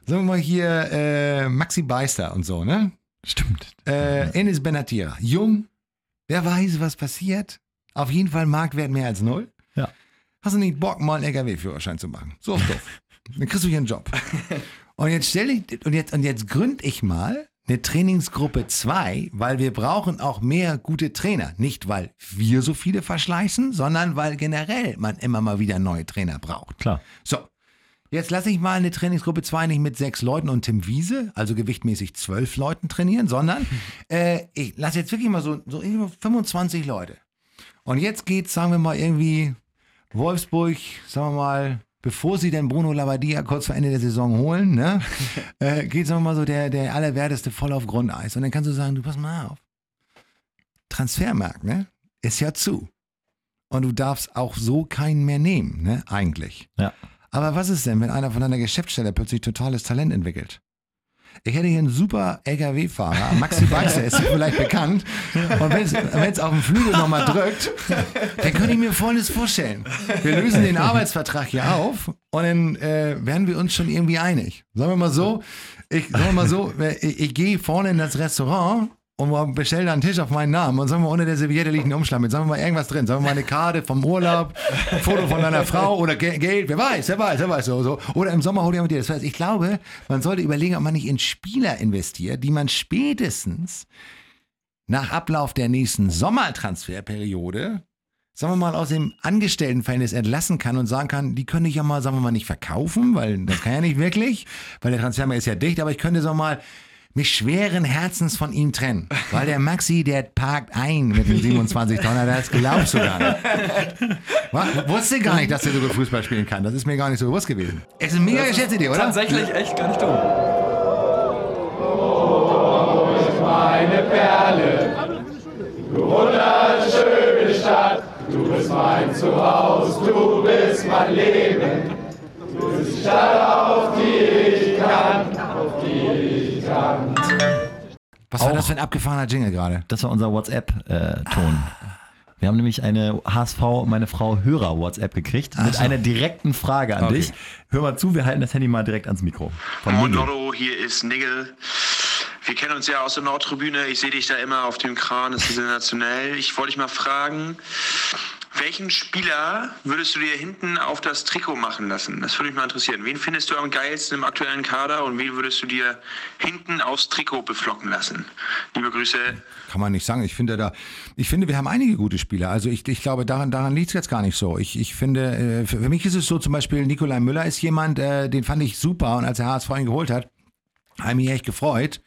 Sagen wir mal hier äh, Maxi Beister und so, ne? Stimmt. Äh, Enes Benatir, jung, Wer weiß, was passiert? Auf jeden Fall Marktwert mehr als null. Ja. Hast du nicht Bock, mal einen LKW-Führerschein zu machen? So doof. [laughs] Dann kriegst du hier einen Job. Und jetzt stelle ich, und jetzt, und jetzt gründe ich mal eine Trainingsgruppe 2, weil wir brauchen auch mehr gute Trainer. Nicht, weil wir so viele verschleißen, sondern weil generell man immer mal wieder neue Trainer braucht. Klar. So, jetzt lasse ich mal eine Trainingsgruppe 2 nicht mit sechs Leuten und Tim Wiese, also gewichtmäßig zwölf Leuten trainieren, sondern [laughs] äh, ich lasse jetzt wirklich mal so, so irgendwie 25 Leute. Und jetzt geht, sagen wir mal, irgendwie Wolfsburg, sagen wir mal, bevor sie denn Bruno Labbadia kurz vor Ende der Saison holen, ne, [laughs] äh, geht, sagen wir mal so, der, der Allerwerteste voll auf Grundeis. Und dann kannst du sagen, du pass mal auf. Transfermarkt, ne, ist ja zu. Und du darfst auch so keinen mehr nehmen, ne, eigentlich. Ja. Aber was ist denn, wenn einer von deiner Geschäftsstelle plötzlich totales Talent entwickelt? Ich hätte hier einen super LKW-Fahrer, [laughs] Maxi Beißer ist vielleicht bekannt. Und wenn es auf dem Flügel nochmal drückt, dann könnte ich mir Folgendes vorstellen. Wir lösen den Arbeitsvertrag hier auf und dann äh, werden wir uns schon irgendwie einig. Sagen wir mal so, ich, sagen wir mal so, ich, ich gehe vorne in das Restaurant und bestell da einen Tisch auf meinen Namen und sagen wir, unter der Serviette liegt ein Umschlag mit, sagen wir mal irgendwas drin, sagen wir mal eine Karte vom Urlaub, ein Foto von deiner Frau oder Ge Geld, wer weiß, wer weiß, wer weiß, so, so. Oder im Sommer hol ich mit dir. Das heißt, ich glaube, man sollte überlegen, ob man nicht in Spieler investiert, die man spätestens nach Ablauf der nächsten Sommertransferperiode sagen wir mal, aus dem Angestelltenverhältnis entlassen kann und sagen kann, die könnte ich ja mal, sagen wir mal, nicht verkaufen, weil das kann ja nicht wirklich, weil der Transfermarkt ist ja dicht, aber ich könnte, sagen wir mal, mich schweren Herzens von ihm trennen. Weil der Maxi, der parkt ein mit dem 27 Tonner, das glaubst du gar nicht. Was? Wusste gar nicht, dass der so gut Fußball spielen kann. Das ist mir gar nicht so bewusst gewesen. Es ist eine mega Geschäftsidee, oder? Tatsächlich echt gar nicht dumm. meine Perle. Du wunderschöne Stadt, du bist mein Zuhause, du bist mein Leben. Du bist die Stadt, Was war das für ein abgefahrener Jingle gerade? Das war unser WhatsApp-Ton. Wir haben nämlich eine HSV, meine Frau, Hörer-WhatsApp gekriegt mit so. einer direkten Frage an Okay. dich. Hör mal zu, wir halten das Handy mal direkt ans Mikro. Von Moin Nigel. Lotto, hier ist Nigel. Wir kennen uns ja aus der Nordtribüne. Ich sehe dich da immer auf dem Kran. Das ist sensationell. Ich wollte dich mal fragen, welchen Spieler würdest du dir hinten auf das Trikot machen lassen? Das würde mich mal interessieren. Wen findest du am geilsten im aktuellen Kader und wen würdest du dir hinten aufs Trikot beflocken lassen? Liebe Grüße. Kann man nicht sagen. Ich finde da, ich finde, wir haben einige gute Spieler. Also ich, ich glaube, daran, daran liegt es jetzt gar nicht so. Ich, ich finde, äh, für, mich ist es so, zum Beispiel Nikolai Müller ist jemand, äh, den fand ich super und als der HSV ihn geholt hat, habe ich mich echt gefreut.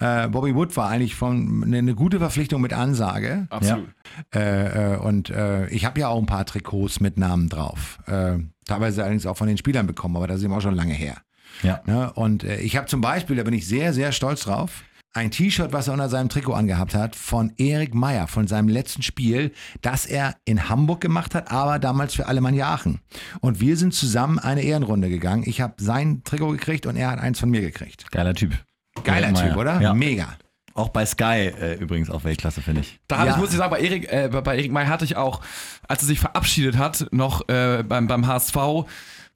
Äh, Bobby Wood war eigentlich von eine, eine gute Verpflichtung mit Ansage. Absolut. Äh, äh, und äh, ich habe ja auch ein paar Trikots mit Namen drauf. Äh, teilweise allerdings auch von den Spielern bekommen, aber das ist eben auch schon lange her. Ja. Ne? Und äh, ich habe zum Beispiel, da bin ich sehr, sehr stolz drauf, ein T-Shirt, was er unter seinem Trikot angehabt hat, von Erik Meyer, von seinem letzten Spiel, das er in Hamburg gemacht hat, aber damals für Alemannia Aachen. Und wir sind zusammen eine Ehrenrunde gegangen. Ich habe sein Trikot gekriegt und er hat eins von mir gekriegt. Geiler Typ. Geiler Meier. Typ, oder? Ja. Mega. Auch bei Sky äh, übrigens auf Weltklasse, finde ich. Da Ja. ich, muss ich sagen, bei Erik, äh, bei- bei Erik May hatte ich auch, als er sich verabschiedet hat, noch äh, beim, beim HSV,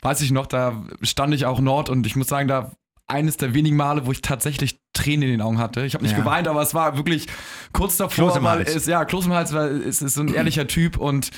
weiß ich noch, da stand ich auch Nord und ich muss sagen, da eines der wenigen Male, wo ich tatsächlich Tränen in den Augen hatte. Ich habe nicht Ja. geweint, aber es war wirklich kurz davor, Kloß im Hals. es, ja, Kloß im Hals, weil es ist so ein ehrlicher Typ und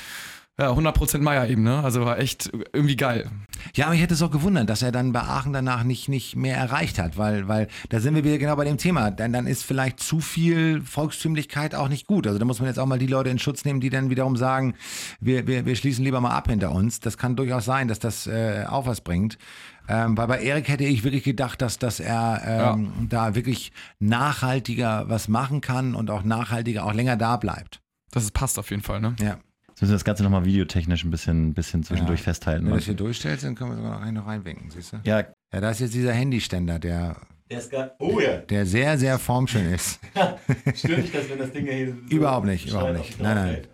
ja, 100% Meier eben, ne? Also war echt irgendwie geil. Ja, aber ich hätte es auch gewundert, dass er dann bei Aachen danach nicht, nicht mehr erreicht hat, weil, weil da sind wir wieder genau bei dem Thema. Denn dann ist vielleicht zu viel Volkstümlichkeit auch nicht gut. Also da muss man jetzt auch mal die Leute in Schutz nehmen, die dann wiederum sagen, wir, wir, wir schließen lieber mal ab hinter uns. Das kann durchaus sein, dass das äh, auch was bringt. Ähm, weil bei Erik hätte ich wirklich gedacht, dass, dass er ähm, da wirklich nachhaltiger was machen kann und auch nachhaltiger auch länger da bleibt. Das ist, passt auf jeden Fall, ne? Ja. Jetzt müssen wir das Ganze nochmal videotechnisch ein bisschen, bisschen zwischendurch Ja. festhalten. Wenn du das hier durchstellst, dann können wir sogar noch einen noch reinwinken, siehst du? Ja, Ja, da ist jetzt dieser Handyständer, der, der ist geil. Oh ja. der sehr, sehr formschön ist. [laughs] Stört dich das, wenn das Ding hier [laughs] so Überhaupt nicht, überhaupt nicht. Nein, nein.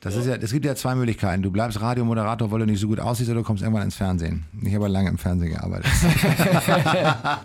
Das ist ja, es gibt ja zwei Möglichkeiten. Du bleibst Radiomoderator, weil du nicht so gut aussiehst, oder du kommst irgendwann ins Fernsehen. Ich habe lange im Fernsehen gearbeitet. [laughs]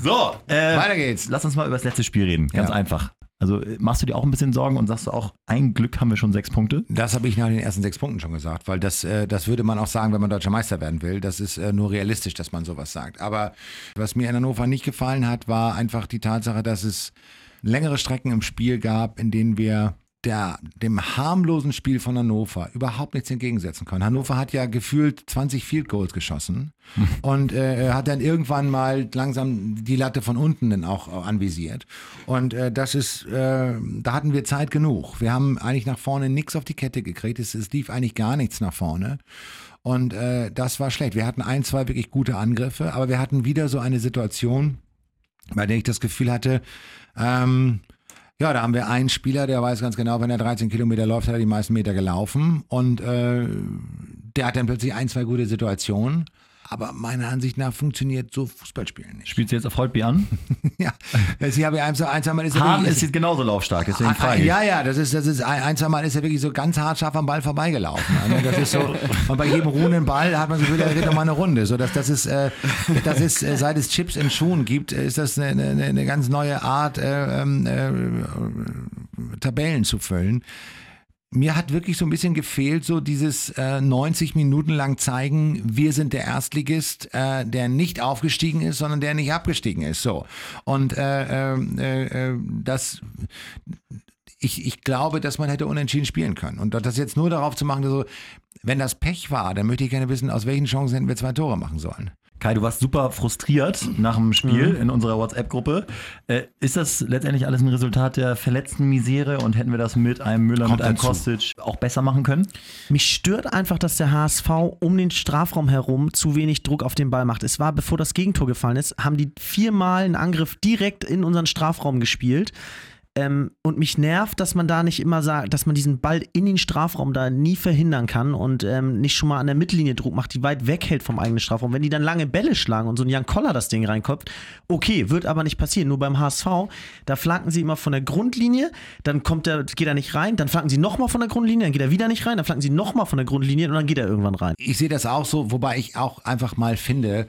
So, äh, Weiter geht's. lass uns mal über das letzte Spiel reden. Ganz Ja. einfach. Also äh, machst du dir auch ein bisschen Sorgen und sagst du auch, ein Glück haben wir schon sechs Punkte? Das habe ich nach den ersten sechs Punkten schon gesagt, weil das, äh, das würde man auch sagen, wenn man deutscher Meister werden will. Das ist äh, nur realistisch, dass man sowas sagt. Aber was mir in Hannover nicht gefallen hat, war einfach die Tatsache, dass es längere Strecken im Spiel gab, in denen wir der, dem harmlosen Spiel von Hannover überhaupt nichts entgegensetzen können. Hannover hat ja gefühlt 20 Field Goals geschossen [laughs] und äh, hat dann irgendwann mal langsam die Latte von unten dann auch äh, anvisiert. Und äh, das ist, äh, da hatten wir Zeit genug. Wir haben eigentlich nach vorne nichts auf die Kette gekriegt. Es, es lief eigentlich gar nichts nach vorne. Und äh, das war schlecht. Wir hatten ein, zwei wirklich gute Angriffe, aber wir hatten wieder so eine Situation, bei der ich das Gefühl hatte, ähm, ja, da haben wir einen Spieler, der weiß ganz genau, wenn er 13 Kilometer läuft, hat er die meisten Meter gelaufen. Und äh, der hat dann plötzlich ein, zwei gute Situationen. Aber meiner Ansicht nach funktioniert so Fußballspielen nicht. Spielst du jetzt auf Holtby an? [laughs] ja, sie habe ein, ein, zwei Mal ist Hahn ist jetzt genauso laufstark, deswegen Ah, frage ich. Ja, ja, das ist, das ist ein, ein, zwei Mal ist er wirklich so ganz hart scharf am Ball vorbeigelaufen. Also das ist so, [laughs] und bei jedem ruhenden Ball hat man das Gefühl, er dreht noch mal eine Runde. So, dass, das ist, äh, das ist, äh, seit es Chips in Schuhen gibt, äh, ist das eine, eine, eine ganz neue Art, äh, ähm, äh, Tabellen zu füllen. Mir hat wirklich so ein bisschen gefehlt, so dieses äh, 90 Minuten lang zeigen, wir sind der Erstligist, äh, der nicht aufgestiegen ist, sondern der nicht abgestiegen ist. So. Und äh, äh, äh, das ich, ich glaube, dass man hätte unentschieden spielen können. Und das jetzt nur darauf zu machen, dass so, wenn das Pech war, dann möchte ich gerne wissen, aus welchen Chancen hätten wir zwei Tore machen sollen. Kai, du warst super frustriert nach dem Spiel in unserer WhatsApp-Gruppe. Äh, ist das letztendlich alles ein Resultat der verletzten Misere und hätten wir das mit einem Müller, Kommt mit einem dazu. Kostic auch besser machen können? Mich stört einfach, dass der HSV um den Strafraum herum zu wenig Druck auf den Ball macht. Es war, bevor das Gegentor gefallen ist, haben die viermal einen Angriff direkt in unseren Strafraum gespielt. Ähm, und mich nervt, dass man da nicht immer sagt, dass man diesen Ball in den Strafraum da nie verhindern kann und ähm, nicht schon mal an der Mittellinie Druck macht, die weit weghält vom eigenen Strafraum. Wenn die dann lange Bälle schlagen und so ein Jan Koller das Ding reinkommt, okay, wird aber nicht passieren. Nur beim HSV, da flanken sie immer von der Grundlinie, dann kommt der, geht er nicht rein, dann flanken sie nochmal von der Grundlinie, dann geht er wieder nicht rein, dann flanken sie nochmal von der Grundlinie und dann geht er irgendwann rein. Ich sehe das auch so, wobei ich auch einfach mal finde,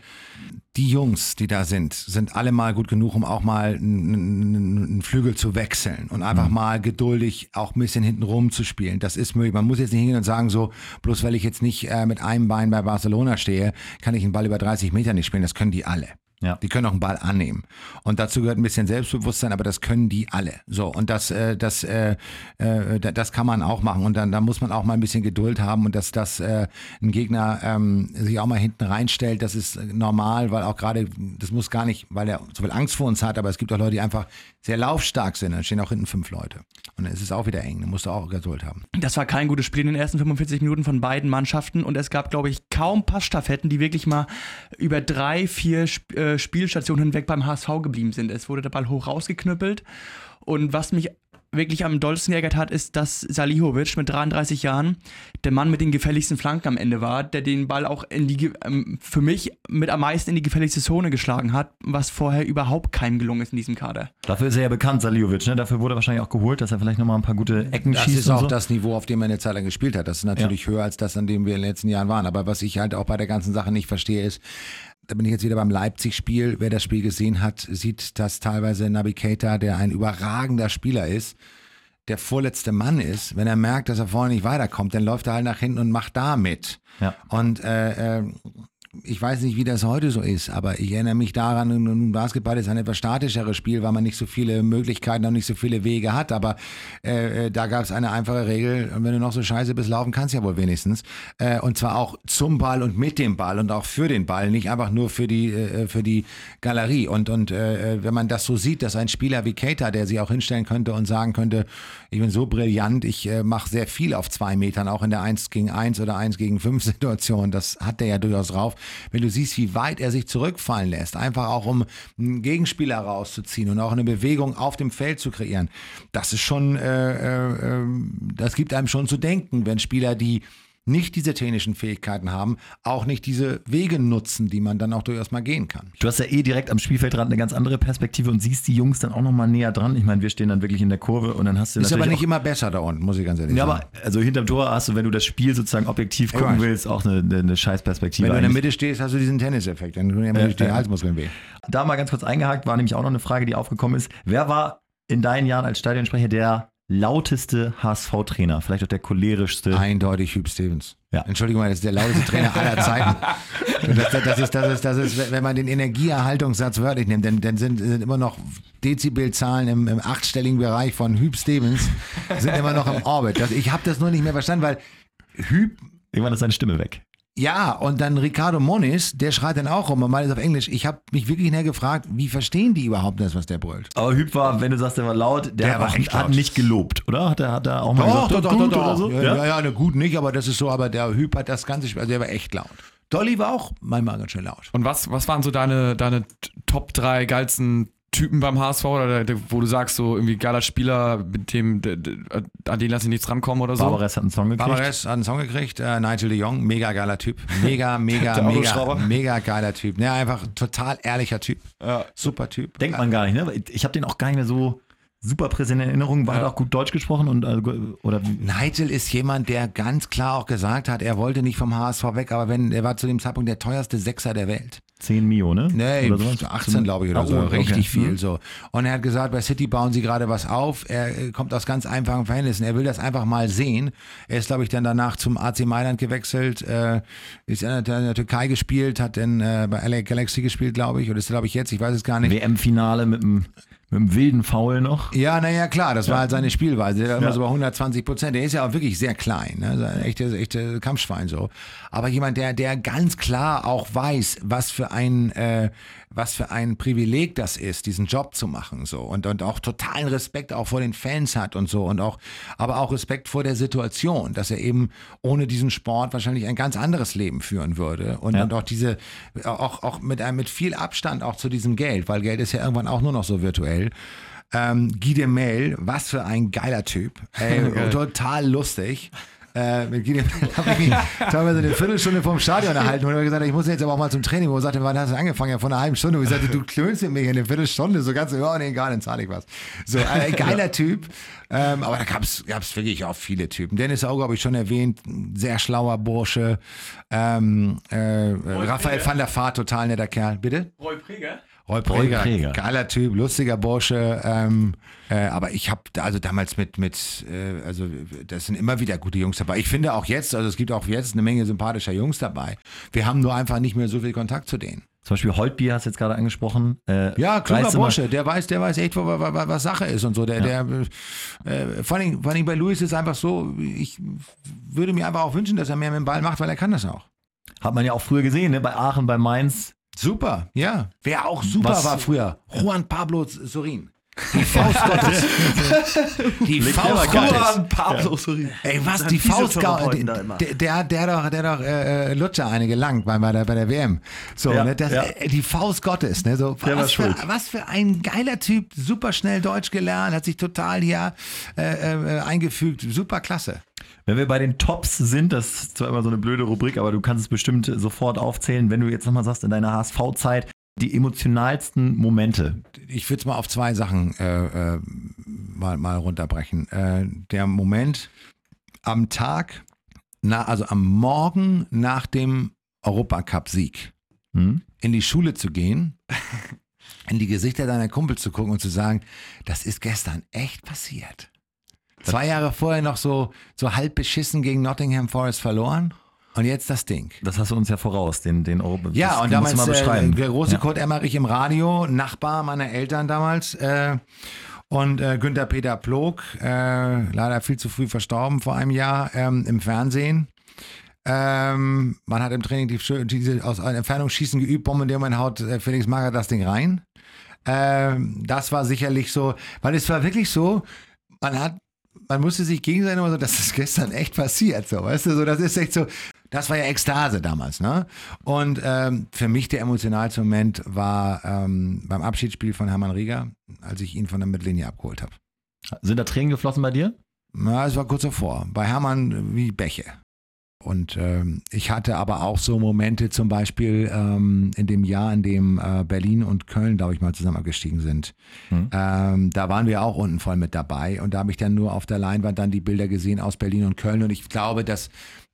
die Jungs, die da sind, sind alle mal gut genug, um auch mal einen, Flügel zu wechseln und einfach mal geduldig auch ein bisschen hinten rum zu spielen. Das ist möglich. Man muss jetzt nicht hingehen und sagen, so, bloß weil ich jetzt nicht äh, mit einem Bein bei Barcelona stehe, kann ich einen Ball über 30 Meter nicht spielen. Das können die alle. Ja. Die können auch einen Ball annehmen. Und dazu gehört ein bisschen Selbstbewusstsein, aber das können die alle. So, und das, äh, das, äh, äh, da- das kann man auch machen. Und dann da muss man auch mal ein bisschen Geduld haben und dass das äh, ein Gegner ähm, sich auch mal hinten reinstellt, das ist normal, weil auch gerade, das muss gar nicht, weil er so viel Angst vor uns hat, aber es gibt auch Leute, die einfach sehr laufstark sind. Dann stehen auch hinten fünf Leute. Und dann ist es auch wieder eng. Da musst du auch Geduld haben. Das war kein gutes Spiel in den ersten 45 Minuten von beiden Mannschaften und es gab, glaube ich, kaum Passstaffetten, die wirklich mal über drei, vier äh, Spielstationen hinweg beim HSV geblieben sind. Es wurde der Ball hoch rausgeknüppelt und was mich wirklich am dollsten geärgert hat, ist, dass Salihovic mit 33 Jahren der Mann mit den gefährlichsten Flanken am Ende war, der den Ball auch in die, ähm, für mich mit am meisten in die gefährlichste Zone geschlagen hat, was vorher überhaupt keinem gelungen ist in diesem Kader. Dafür ist er ja bekannt, Saliovic. Ne? Dafür wurde er wahrscheinlich auch geholt, dass er vielleicht nochmal ein paar gute Ecken Das schießt ist und auch so. das Niveau, auf dem er eine Zeit lang gespielt hat. Das ist natürlich höher als das, an dem wir in den letzten Jahren waren. Aber was ich halt auch bei der ganzen Sache nicht verstehe, ist, da bin ich jetzt wieder beim Leipzig-Spiel. Wer das Spiel gesehen hat, sieht, dass teilweise Naby Keita, der ein überragender Spieler ist, der vorletzte Mann ist. Wenn er merkt, dass er vorne nicht weiterkommt, dann läuft er halt nach hinten und macht da mit. Ja. Und äh, äh, ich weiß nicht, wie das heute so ist, aber ich erinnere mich daran, nun- Basketball ist ein etwas statischeres Spiel, weil man nicht so viele Möglichkeiten und nicht so viele Wege hat. Aber äh, äh, da gab es eine einfache Regel, wenn du noch so scheiße bist, laufen kannst ja wohl wenigstens. Äh, und zwar auch zum Ball und mit dem Ball und auch für den Ball, nicht einfach nur für die, äh, für die Galerie. Und, und äh, wenn man das so sieht, dass ein Spieler wie Keita, der sich auch hinstellen könnte und sagen könnte, ich bin so brillant, ich äh, mache sehr viel auf zwei Metern, auch in der 1 gegen 1 oder 1 gegen 5 Situation, das hat der ja durchaus drauf. Wenn du siehst, wie weit er sich zurückfallen lässt, einfach auch um einen Gegenspieler rauszuziehen und auch eine Bewegung auf dem Feld zu kreieren, das ist schon, äh, äh, äh, das gibt einem schon zu denken, wenn Spieler, die nicht diese technischen Fähigkeiten haben, auch nicht diese Wege nutzen, die man dann auch durchaus mal gehen kann. Du hast ja eh direkt am Spielfeldrand eine ganz andere Perspektive und siehst die Jungs dann auch nochmal näher dran. Ich meine, wir stehen dann wirklich in der Kurve und dann hast du Ist aber nicht immer besser da unten, muss ich ganz ehrlich ja, sagen. aber also hinterm Tor hast du, wenn du das Spiel sozusagen objektiv gucken weiß. willst, auch eine, eine, eine Scheißperspektive. Wenn du in der. Mitte stehst, hast du diesen Tenniseffekt. Dann tun ja immer die äh. Halsmuskeln weh. Da mal ganz kurz eingehakt, war nämlich auch noch eine Frage, die aufgekommen ist. Wer war in deinen Jahren als Stadionsprecher der lauteste HSV-Trainer? Vielleicht auch der cholerischste? Eindeutig Hüb Stevens. Ja. Entschuldigung, das ist der lauteste Trainer aller [laughs] Zeiten. Das, das, ist, das, ist, das ist, wenn man den Energieerhaltungssatz wörtlich nimmt, dann, dann sind, sind immer noch Dezibelzahlen im, im achtstelligen Bereich von Hüb Stevens, sind immer noch im Orbit. Das, ich habe das nur nicht mehr verstanden, weil Hüb Irgendwann ist seine Stimme weg. Ja, und dann Ricardo Moniz, der schreit dann auch rum und meint es auf Englisch. Ich habe mich wirklich näher gefragt, wie verstehen die überhaupt das, was der brüllt? Aber Hüb war, wenn du sagst, der war laut, der, Der hat, war auch, echt hat laut. nicht gelobt, oder? Hat er, hat er auch mal gesagt, Doch, doch, doch, gut doch, oder doch. so? Ja, ja, ja, ne, gut nicht, aber das ist so, aber der Hüb hat das ganze Spiel, also der war echt laut. Dolly war auch manchmal ganz schön laut. Und was, was waren so deine, deine Top 3 geilsten Typen beim HSV, oder der, wo du sagst, so irgendwie geiler Spieler, mit dem, der, der, an den lass ich nichts rankommen oder so? Barbares hat einen Song gekriegt. Barbares hat einen Song gekriegt, äh, Nigel de Jong, mega geiler Typ. [laughs] Mega, mega, mega, mega geiler Typ. Ja, einfach total ehrlicher Typ. Ja. Super Typ. Denkt man gar nicht, ne? Ich habe den auch gar nicht mehr so super präsent in Erinnerung. War Ja. er auch gut Deutsch gesprochen und äh, oder Nigel ist jemand, der ganz klar auch gesagt hat, er wollte nicht vom HSV weg, aber wenn, er war zu dem Zeitpunkt der teuerste Sechser der Welt. 10 Mio, ne? Nee, Oder sowas? 18 glaube ich oder Ah, so, oh, okay. richtig viel Mhm. so. Und er hat gesagt, bei City bauen sie gerade was auf. Er äh, kommt aus ganz einfachen Verhältnissen. Er will das einfach mal sehen. Er ist, glaube ich, dann danach zum AC Mailand gewechselt, äh, ist in der, in der Türkei gespielt, hat dann äh, bei LA Galaxy gespielt, glaube ich, oder ist glaube ich jetzt, ich weiß es gar nicht. WM-Finale mit einem mit einem wilden Foul noch. Ja, naja, klar, das war halt seine Spielweise. Der war immer Ja. so bei 120 Prozent. Der ist ja auch wirklich sehr klein, ne? So ein echtes, echtes Kampfschwein so. Aber jemand, der, der ganz klar auch weiß, was für ein, äh, was für ein Privileg das ist, diesen Job zu machen, so. Und, und auch totalen Respekt auch vor den Fans hat und so. Und auch, aber auch Respekt vor der Situation, dass er eben ohne diesen Sport wahrscheinlich ein ganz anderes Leben führen würde. Und, Ja. und auch diese, auch, auch mit einem, mit viel Abstand auch zu diesem Geld, weil Geld ist ja irgendwann auch nur noch so virtuell. Ähm, Guy de Mel, was für ein geiler Typ. Ey, [laughs] total lustig. Äh, mit Mel [laughs] habe ich mich teilweise eine Viertelstunde vom Stadion erhalten und habe gesagt, ich muss jetzt aber auch mal zum Training. Wo er sagte, wann hast du angefangen? Ja, vor einer halben Stunde. Und ich sagte, du klönst mit mir eine Viertelstunde. So ganz, ja, nee, egal, dann zahle ich was. So, ein [laughs] geiler Typ. Ähm, aber da gab es wirklich auch viele Typen. Dennis Auge habe ich schon erwähnt, sehr schlauer Bursche. Ähm, äh, Raphael van der Vaart, total netter Kerl. Bitte? Roy Preger? Roy Preger, Preger. geiler Typ, lustiger Bursche. Ähm, äh, aber ich habe also damals mit, mit äh, also das sind immer wieder gute Jungs dabei. Ich finde auch jetzt, also es gibt auch jetzt eine Menge sympathischer Jungs dabei. Wir haben nur einfach nicht mehr so viel Kontakt zu denen. Zum Beispiel Holtbier hast du jetzt gerade angesprochen. Äh, Ja, kluger Bursche, der weiß, der weiß echt, wa- wa- wa- was Sache ist und so. Der, der, äh, vor, allem, vor allem bei Luis ist es einfach so, ich würde mir einfach auch wünschen, dass er mehr mit dem Ball macht, weil er kann das auch. Hat man ja auch früher gesehen, ne? bei Aachen, bei Mainz. Super, ja. Wer auch super Was- war früher, Juan Pablo Sorin. Die Faust [laughs] Gottes. Die Faust Gottes. Pablo, sorry. Ey, was, die Faust Physiotherapeuten der, der, der, doch, der hat doch äh, äh, Lutscher eine gelangt bei, bei, der, bei der WM. So, Ja, ne, das, ja. äh, die Faust Gottes. Ne, so, Der war was, für, was für ein geiler Typ, super schnell Deutsch gelernt, hat sich total hier äh, äh, eingefügt, super klasse. Wenn wir bei den Tops sind, das ist zwar immer so eine blöde Rubrik, aber du kannst es bestimmt sofort aufzählen, wenn du jetzt nochmal sagst, in deiner HSV-Zeit, die emotionalsten Momente. ich würde es mal auf zwei Sachen äh, äh, mal, mal runterbrechen. Äh, der Moment am Tag, na, also am Morgen nach dem Europacup-Sieg Hm? in die Schule zu gehen, in die Gesichter deiner Kumpel zu gucken und zu sagen, das ist gestern echt passiert. Zwei Jahre vorher noch so, so halb beschissen gegen Nottingham Forest verloren und jetzt das Ding. Das hast du uns ja voraus, den, den Europa. Ja, und damals mal äh, beschreiben. der große ja. Kurt Emmerich im Radio, Nachbar meiner Eltern damals. Äh, und äh, Günther Peter Plog, äh, leider viel zu früh verstorben vor einem Jahr ähm, im Fernsehen. Ähm, man hat im Training die, diese aus Entfernung schießen geübt, bombardiert man haut äh, Felix Magath das Ding rein. Ähm, das war sicherlich so, weil es war wirklich so, man hat, man musste sich gegenseitig immer so, das ist gestern echt passiert, so, weißt du, so, das ist echt so, das war ja Ekstase damals, ne? Und ähm, für mich der emotionalste Moment war ähm, beim Abschiedsspiel von Hermann Rieger, als ich ihn von der Mittellinie abgeholt habe. Sind da Tränen geflossen bei dir? Ja, es war kurz davor. Bei Hermann wie Bäche. Und ähm, ich hatte aber auch so Momente, zum Beispiel ähm, in dem Jahr, in dem äh, Berlin und Köln, glaube ich, mal zusammen abgestiegen sind. Ähm, da waren wir auch unten voll mit dabei und da habe ich dann nur auf der Leinwand dann die Bilder gesehen aus Berlin und Köln und ich glaube, dass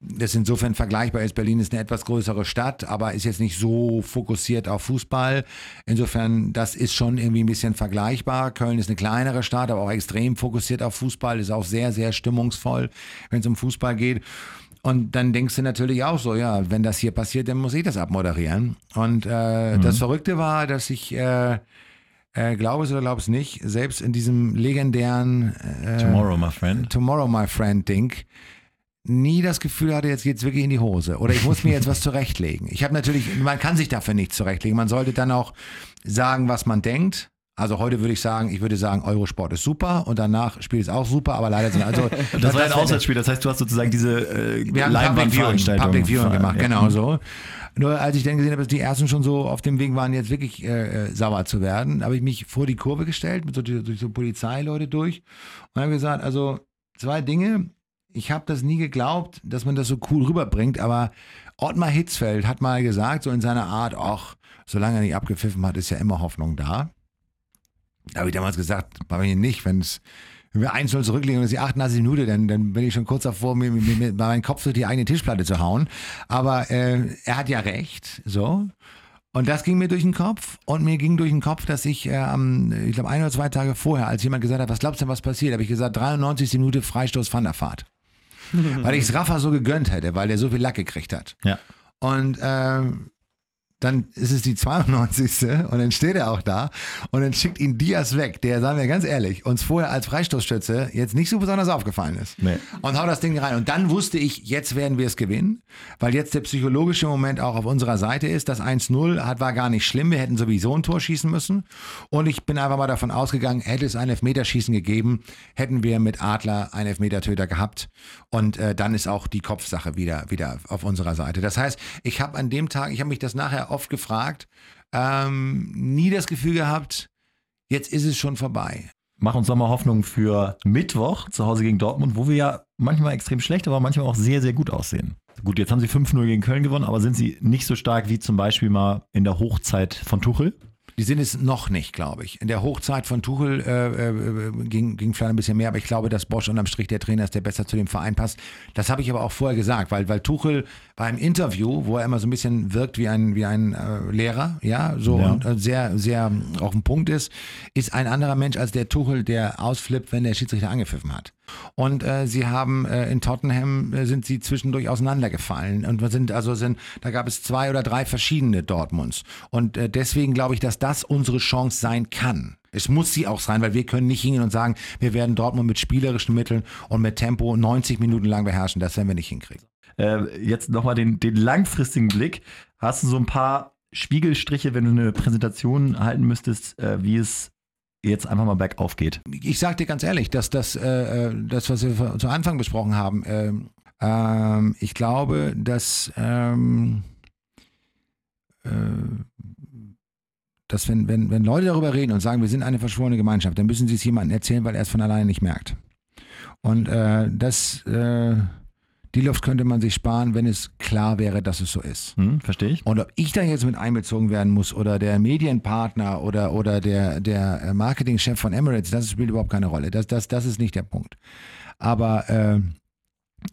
das insofern vergleichbar ist. Berlin ist eine etwas größere Stadt, aber ist jetzt nicht so fokussiert auf Fußball. Insofern, das ist schon irgendwie ein bisschen vergleichbar. Köln ist eine kleinere Stadt, aber auch extrem fokussiert auf Fußball, ist auch sehr, sehr stimmungsvoll, wenn es um Fußball geht. Und dann denkst du natürlich auch so, ja, wenn das hier passiert, dann muss ich das abmoderieren. Und äh, das Verrückte war, dass ich, äh, äh, glaube es oder glaube es nicht, selbst in diesem legendären äh, Tomorrow, my friend. Tomorrow, my friend Ding, nie das Gefühl hatte, jetzt geht's wirklich in die Hose. Oder ich muss mir jetzt was [laughs] zurechtlegen. Ich habe natürlich, man kann sich dafür nichts zurechtlegen. Man sollte dann auch sagen, was man denkt. Also heute würde ich sagen, ich würde sagen, Eurosport ist super und danach spielt es auch super, aber leider sind also [laughs] Das war ein Auswärtsspiel, das heißt, du hast sozusagen diese äh, wir haben Public Viewing, Public Viewing gemacht, ja. genau so. Nur als ich dann gesehen habe, dass die ersten schon so auf dem Weg waren, jetzt wirklich äh, äh, sauer zu werden, habe ich mich vor die Kurve gestellt, mit so, durch so Polizeileute durch und habe gesagt, also zwei Dinge. Ich habe das nie geglaubt, dass man das so cool rüberbringt, aber Ottmar Hitzfeld hat mal gesagt, so in seiner Art, ach, solange er nicht abgepfiffen hat, ist ja immer Hoffnung da. Da habe ich damals gesagt, bei mir nicht, wenn es wenn wir 1-0 zurückliegen und es ist die 88 Minute, dann, dann bin ich schon kurz davor, mir, mir, mir meinen Kopf durch die eigene Tischplatte zu hauen. Aber äh, er hat ja recht, so. Und das ging mir durch den Kopf und mir ging durch den Kopf, dass ich äh, am, ich glaube, ein oder zwei Tage vorher, als jemand gesagt hat, was glaubst du denn, was passiert, habe ich gesagt, 93. Minute Freistoß Van der Fahrt. [laughs] weil ich es Rafa so gegönnt hätte, weil der so viel Lack gekriegt hat. Ja. Und ähm, dann ist es die 92. und dann steht er auch da und dann schickt ihn Diaz weg, der, sagen wir ganz ehrlich, uns vorher als Freistoßschütze jetzt nicht so besonders aufgefallen ist. Nee. Und haut das Ding rein. Und dann wusste ich, jetzt werden wir es gewinnen, weil jetzt der psychologische Moment auch auf unserer Seite ist. Das 1-0 hat, war gar nicht schlimm. Wir hätten sowieso ein Tor schießen müssen. Und ich bin einfach mal davon ausgegangen, hätte es ein Elfmeterschießen gegeben, hätten wir mit Adler einen Elfmetertöter gehabt. Und äh, dann ist auch die Kopfsache wieder, wieder auf unserer Seite. Das heißt, ich habe an dem Tag, ich habe mich das nachher oft gefragt, ähm, nie das Gefühl gehabt, jetzt ist es schon vorbei. Mach uns doch mal Hoffnung für Mittwoch zu Hause gegen Dortmund, wo wir ja manchmal extrem schlecht, aber manchmal auch sehr, sehr gut aussehen. Gut, jetzt haben sie 5-0 gegen Köln gewonnen, aber sind sie nicht so stark wie zum Beispiel mal in der Hochzeit von Tuchel? Die sind es noch nicht, glaube ich. In der Hochzeit von Tuchel äh, äh, ging, ging vielleicht ein bisschen mehr, aber ich glaube, dass Bosch unterm Strich der Trainer ist, der besser zu dem Verein passt. Das habe ich aber auch vorher gesagt, weil, weil Tuchel beim Interview, wo er immer so ein bisschen wirkt wie ein, wie ein äh, Lehrer, ja, so Ja. und äh, sehr, sehr auf dem Punkt ist, ist ein anderer Mensch als der Tuchel, der ausflippt, wenn der Schiedsrichter angepfiffen hat. Und äh, sie haben äh, in Tottenham äh, sind sie zwischendurch auseinandergefallen und sind also sind da gab es zwei oder drei verschiedene Dortmunds und äh, deswegen glaube ich, dass das unsere Chance sein kann. Es muss sie auch sein, weil wir können nicht hingehen und sagen, wir werden Dortmund mit spielerischen Mitteln und mit Tempo 90 Minuten lang beherrschen. Das werden wir nicht hinkriegen. Äh, jetzt nochmal den, den langfristigen Blick. Hast du so ein paar Spiegelstriche, wenn du eine Präsentation halten müsstest, äh, wie es jetzt einfach mal bergauf geht? ich sag dir ganz ehrlich, dass das, äh, äh, das was wir zu Anfang besprochen haben, ähm, ähm, ich glaube, dass, ähm, äh, dass wenn, wenn, wenn Leute darüber reden und sagen, wir sind eine verschworene Gemeinschaft, dann müssen sie es jemandem erzählen, weil er es von alleine nicht merkt. Und äh, das, äh, die Luft könnte man sich sparen, wenn es klar wäre, dass es so ist. Hm, verstehe ich. Und ob ich da jetzt mit einbezogen werden muss oder der Medienpartner oder, oder der, der äh, Marketingchef von Emirates, das spielt überhaupt keine Rolle. Das, das, das ist nicht der Punkt. Aber äh,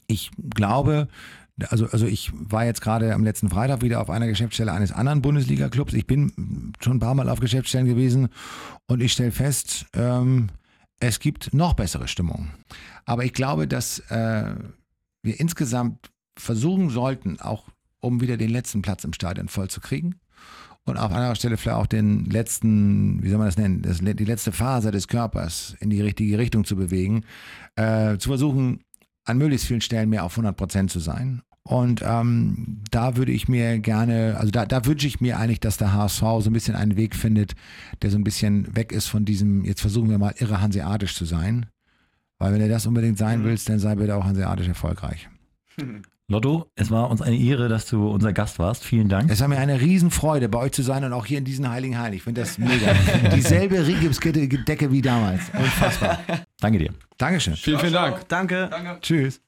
ich glaube, also, also ich war jetzt gerade am letzten Freitag wieder auf einer Geschäftsstelle eines anderen Bundesliga-Clubs. Ich bin schon ein paar Mal auf Geschäftsstellen gewesen und ich stelle fest, ähm, es gibt noch bessere Stimmung. Aber ich glaube, dass äh, wir insgesamt versuchen sollten, auch um wieder den letzten Platz im Stadion voll zu kriegen. Und auf anderer Stelle vielleicht auch den letzten, wie soll man das nennen, das, die letzte Phase des Körpers in die richtige Richtung zu bewegen, äh, zu versuchen, an möglichst vielen Stellen mehr auf 100 Prozent zu sein. Und ähm, da würde ich mir gerne, also da, da wünsche ich mir eigentlich, dass der HSV so ein bisschen einen Weg findet, der so ein bisschen weg ist von diesem, jetzt versuchen wir mal irre hanseatisch zu sein. Weil wenn du das unbedingt sein willst, dann sei bitte auch hanseatisch erfolgreich. [laughs] Lotto, es war uns eine Ehre, dass du unser Gast warst. Vielen Dank. Es war mir eine Riesenfreude, bei euch zu sein und auch hier in diesen Heiligen Hallen. Ich finde das mega. [laughs] Dieselbe Rigipsdecke wie damals. Unfassbar. Danke dir. Dankeschön. Vielen, vielen Dank. Danke. Tschüss.